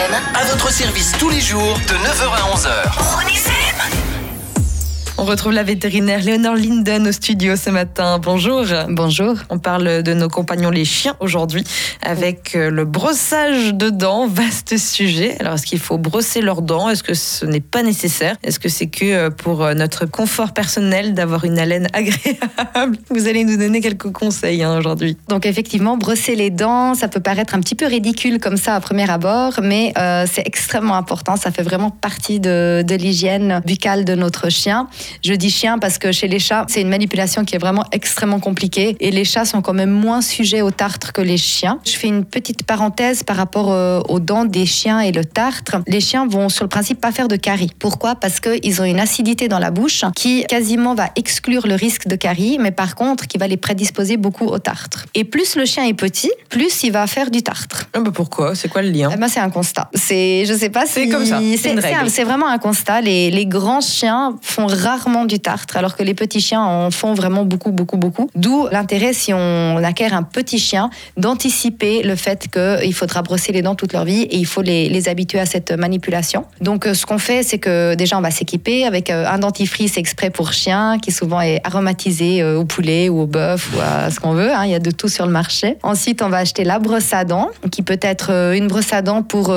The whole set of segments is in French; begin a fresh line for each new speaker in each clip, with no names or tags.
À votre service tous les jours de 9h à 11h.
Onesem.
On retrouve la vétérinaire Léonore Linden au studio ce matin. Bonjour.
Bonjour.
On parle de nos compagnons les chiens aujourd'hui avec euh, le brossage de dents. Vaste sujet. Alors, est-ce qu'il faut brosser leurs dents? Est-ce que ce n'est pas nécessaire? Est-ce que c'est que euh, pour euh, notre confort personnel d'avoir une haleine agréable? Vous allez nous donner quelques conseils hein, aujourd'hui.
Donc effectivement, brosser les dents, ça peut paraître un petit peu ridicule comme ça à premier abord, mais euh, c'est extrêmement important. Ça fait vraiment partie de, de l'hygiène buccale de notre chien. Je dis chien parce que chez les chats, c'est une manipulation qui est vraiment extrêmement compliquée et les chats sont quand même moins sujets au tartre que les chiens. Je fais une petite parenthèse par rapport euh, aux dents des chiens et le tartre. Les chiens vont sur le principe pas faire de caries. Pourquoi? Parce qu'ils ont une acidité dans la bouche qui quasiment va exclure le risque de caries, mais par contre qui va les prédisposer beaucoup au tartre. Et plus le chien est petit, plus il va faire du tartre.
Ah bah pourquoi? C'est quoi le lien?
Eh ben, c'est un constat. C'est, je sais pas
C'est
si-
comme ça, c'est
c'est vraiment un constat. Les, les grands chiens font rarement du tartre, alors que les petits chiens en font vraiment beaucoup, beaucoup, beaucoup. D'où l'intérêt, si on acquiert un petit chien, d'anticiper le fait qu'il faudra brosser les dents toute leur vie et il faut les, habituer à cette manipulation. Donc, euh, ce qu'on fait, c'est que déjà, on va s'équiper avec euh, un dentifrice exprès pour chien, qui souvent est aromatisé euh, au poulet ou au bœuf ou à ce qu'on veut. hein. Il y a de tout sur le marché. Ensuite, on va acheter la brosse à dents, qui peut être une brosse à dents pour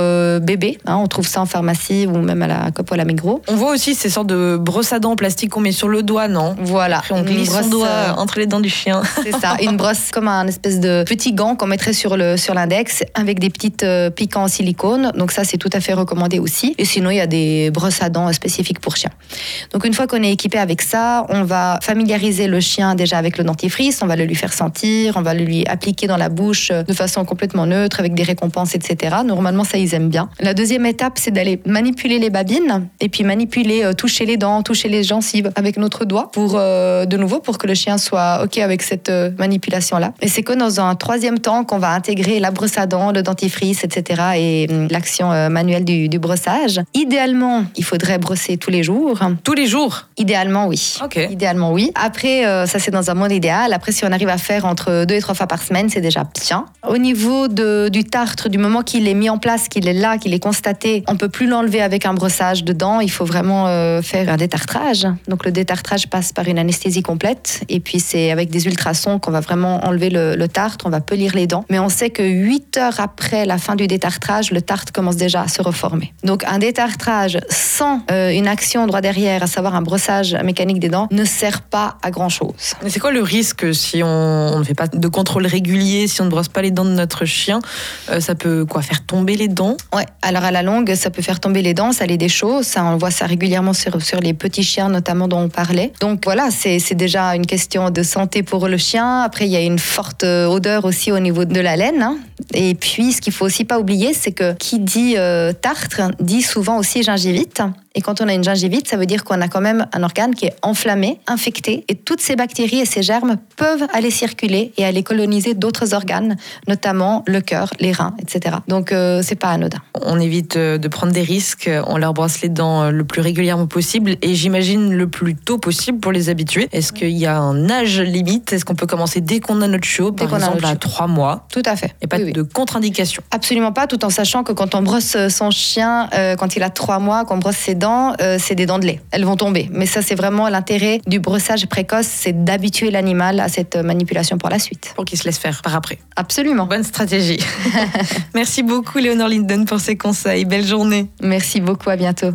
bébé. hein. on trouve ça en pharmacie ou même à la COP ou à la Migros.
On voit aussi ces sortes de brosses à dents en plastique qu'on met sur le doigt, non
Voilà.
Après, on glisse son doigt
euh,
entre les dents du chien.
C'est ça, une brosse comme un espèce de petit gant qu'on mettrait sur le sur l'index avec des petites euh, piquants en silicone. Donc ça c'est tout à fait recommandé aussi. Et sinon il y a des brosses à dents spécifiques pour chiens. Donc une fois qu'on est équipé avec ça, on va familiariser le chien déjà avec le dentifrice, on va le lui faire sentir, on va le lui appliquer dans la bouche euh, de façon complètement neutre avec des récompenses etc. Normalement ça ils aiment bien. La deuxième étape c'est d'aller manipuler les babines et puis manipuler, toucher les dents, toucher les avec notre doigt pour euh, de nouveau pour que le chien soit ok avec cette euh, manipulation là. Et c'est que dans un troisième temps qu'on va intégrer la brosse à dents, le dentifrice, etc. et hum, l'action euh, manuelle du, du brossage. Idéalement, il faudrait brosser tous les jours.
Tous les jours?
Idéalement, oui.
Ok.
Idéalement, oui. Après, ça c'est dans un monde idéal. Après, si on arrive à faire entre deux et trois fois par semaine, c'est déjà bien. Au niveau de, du tartre, du moment qu'il est mis en place, qu'il est là, qu'il est constaté, on peut plus l'enlever avec un brossage dedans. Il faut vraiment faire un détartrage. Donc le détartrage passe par une anesthésie complète. Et puis c'est avec des ultrasons qu'on va vraiment enlever le, le tartre, on va polir les dents. Mais on sait que 8 heures après la fin du détartrage, le tartre commence déjà à se reformer. Donc un détartrage sans euh, une action droit derrière, à savoir un brossage mécanique des dents, ne sert pas à grand chose.
Mais c'est quoi le risque si on, on ne fait pas de contrôle régulier, si on ne brosse pas les dents de notre chien Euh, Ça peut quoi faire tomber les dents?
Ouais, alors à la longue, ça peut faire tomber les dents, ça les déchausse. Ça, on voit ça régulièrement sur, sur les petits chiens, notamment dont on parlait. Donc voilà, c'est déjà une question de santé pour le chien. Après, il y a une forte euh, odeur aussi au niveau de la laine. hein. Et puis, ce qu'il faut aussi pas oublier, c'est que qui dit euh, tartre dit souvent aussi gingivite. Et quand on a une gingivite, ça veut dire qu'on a quand même un organe qui est enflammé, infecté, et toutes ces bactéries et ces germes peuvent aller circuler et aller coloniser d'autres organes, notamment le cœur, les reins, etc. Donc euh, c'est pas anodin.
On évite euh, de prendre des risques, on leur brosse les dents euh, le plus régulièrement possible et j'imagine le plus tôt possible pour les habituer. Est-ce qu'il y a un âge limite? Est-ce qu'on peut commencer dès qu'on a notre chiot,
Dès
par
qu'on a
exemple à
chiot.
trois mois?
Tout à fait.
et pas
Oui, oui.
de contre-indication?
Absolument pas, tout en sachant que quand on brosse son chien, euh, quand il a trois mois, qu'on brosse ses dents, euh, c'est des dents de lait. Elles vont tomber. Mais ça, c'est vraiment l'intérêt du brossage précoce, c'est d'habituer l'animal à cette manipulation pour la suite.
pour qu'ils se laissent faire par après.
Absolument.
Bonne stratégie. Merci beaucoup Léonore Linden pour ces conseils. Belle journée.
Merci beaucoup, à bientôt.